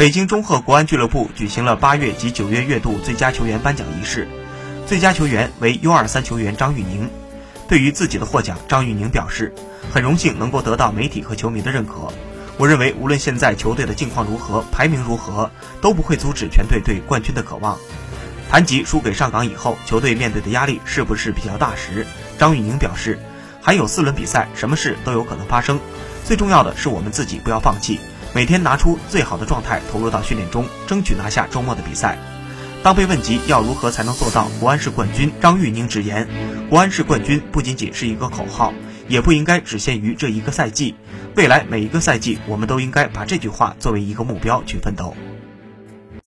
北京中赫国安俱乐部举行了八月及九月月度最佳球员颁奖仪式，最佳球员为 U23 球员张玉宁。对于自己的获奖，张玉宁表示，很荣幸能够得到媒体和球迷的认可。我认为，无论现在球队的境况如何，排名如何，都不会阻止全队对冠军的渴望。谈及输给上港以后，球队面对的压力是不是比较大时，张玉宁表示，还有四轮比赛，什么事都有可能发生。最重要的是我们自己不要放弃，每天拿出最好的状态投入到训练中，争取拿下周末的比赛。当被问及要如何才能做到国安是冠军，张玉宁直言：“国安是冠军不仅仅是一个口号，也不应该只限于这一个赛季。未来每一个赛季，我们都应该把这句话作为一个目标去奋斗。”